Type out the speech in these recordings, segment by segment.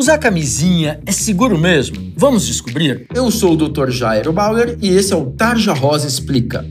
Usar camisinha é seguro mesmo? Vamos descobrir? Eu sou o Dr. Jairo Bauer e esse é o Tarja Rosa Explica.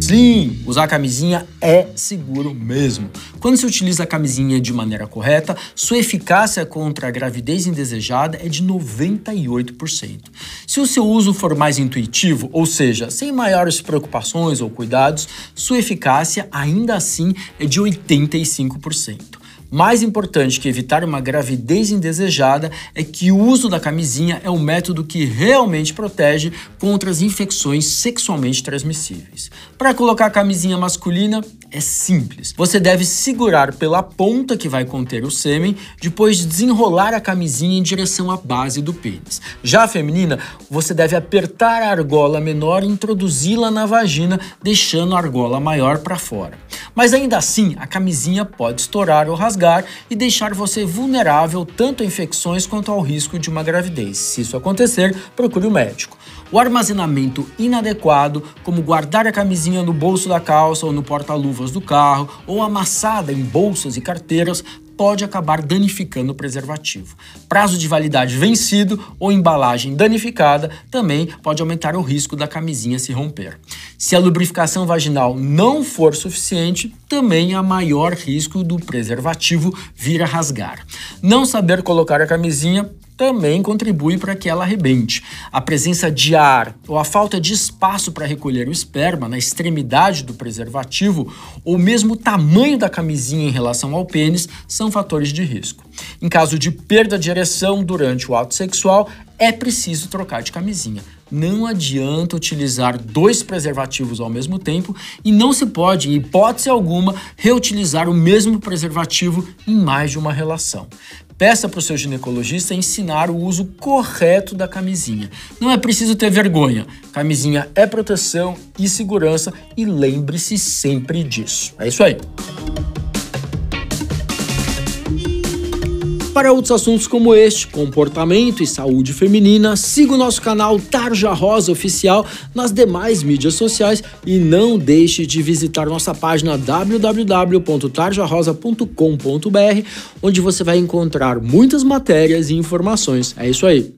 Sim, usar camisinha é seguro mesmo. Quando se utiliza a camisinha de maneira correta, sua eficácia contra a gravidez indesejada é de 98%. Se o seu uso for mais intuitivo, ou seja, sem maiores preocupações ou cuidados, sua eficácia ainda assim é de 85%. Mais importante que evitar uma gravidez indesejada é que o uso da camisinha é o método que realmente protege contra as infecções sexualmente transmissíveis. Para colocar a camisinha masculina, é simples. Você deve segurar pela ponta que vai conter o sêmen, depois desenrolar a camisinha em direção à base do pênis. Já a feminina, você deve apertar a argola menor e introduzi-la na vagina, deixando a argola maior para fora. Mas ainda assim, a camisinha pode estourar ou rasgar e deixar você vulnerável tanto a infecções quanto ao risco de uma gravidez. Se isso acontecer, procure o um médico. O armazenamento inadequado, como guardar a camisinha no bolso da calça ou no porta-luvas do carro, ou amassada em bolsas e carteiras, pode acabar danificando o preservativo. Prazo de validade vencido ou embalagem danificada também pode aumentar o risco da camisinha se romper. Se a lubrificação vaginal não for suficiente, também há maior risco do preservativo vir a rasgar. Não saber colocar a camisinha também contribui para que ela arrebente. A presença de ar ou a falta de espaço para recolher o esperma na extremidade do preservativo ou mesmo o tamanho da camisinha em relação ao pênis são fatores de risco. Em caso de perda de ereção durante o ato sexual, é preciso trocar de camisinha. Não adianta utilizar dois preservativos ao mesmo tempo e não se pode, em hipótese alguma, reutilizar o mesmo preservativo em mais de uma relação. Peça para o seu ginecologista ensinar o uso correto da camisinha. Não é preciso ter vergonha. Camisinha é proteção e segurança e lembre-se sempre disso. É isso aí. Para outros assuntos como este, comportamento e saúde feminina, siga o nosso canal Tarja Rosa Oficial nas demais mídias sociais e não deixe de visitar nossa página www.tarjarosa.com.br, onde você vai encontrar muitas matérias e informações. É isso aí.